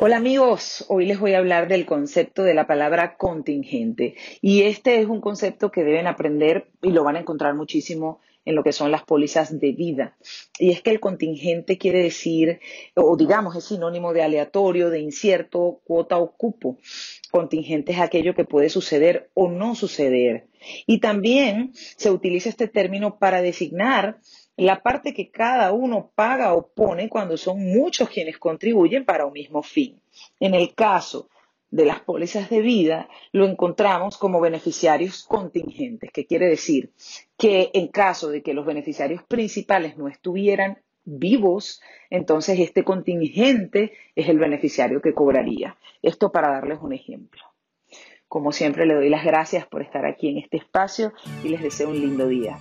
Hola amigos, hoy les voy a hablar del concepto de la palabra contingente. Y este es un concepto que deben aprender y lo van a encontrar muchísimo en lo que son las pólizas de vida. Y es que el contingente quiere decir, o digamos, es sinónimo de aleatorio, de incierto, cuota o cupo. Contingente es aquello que puede suceder o no suceder. Y también se utiliza este término para designar la parte que cada uno paga o pone cuando son muchos quienes contribuyen para un mismo fin. En el caso de las pólizas de vida, lo encontramos como beneficiarios contingentes, que quiere decir que en caso de que los beneficiarios principales no estuvieran vivos, entonces este contingente es el beneficiario que cobraría. Esto para darles un ejemplo. Como siempre, le doy las gracias por estar aquí en este espacio y les deseo un lindo día.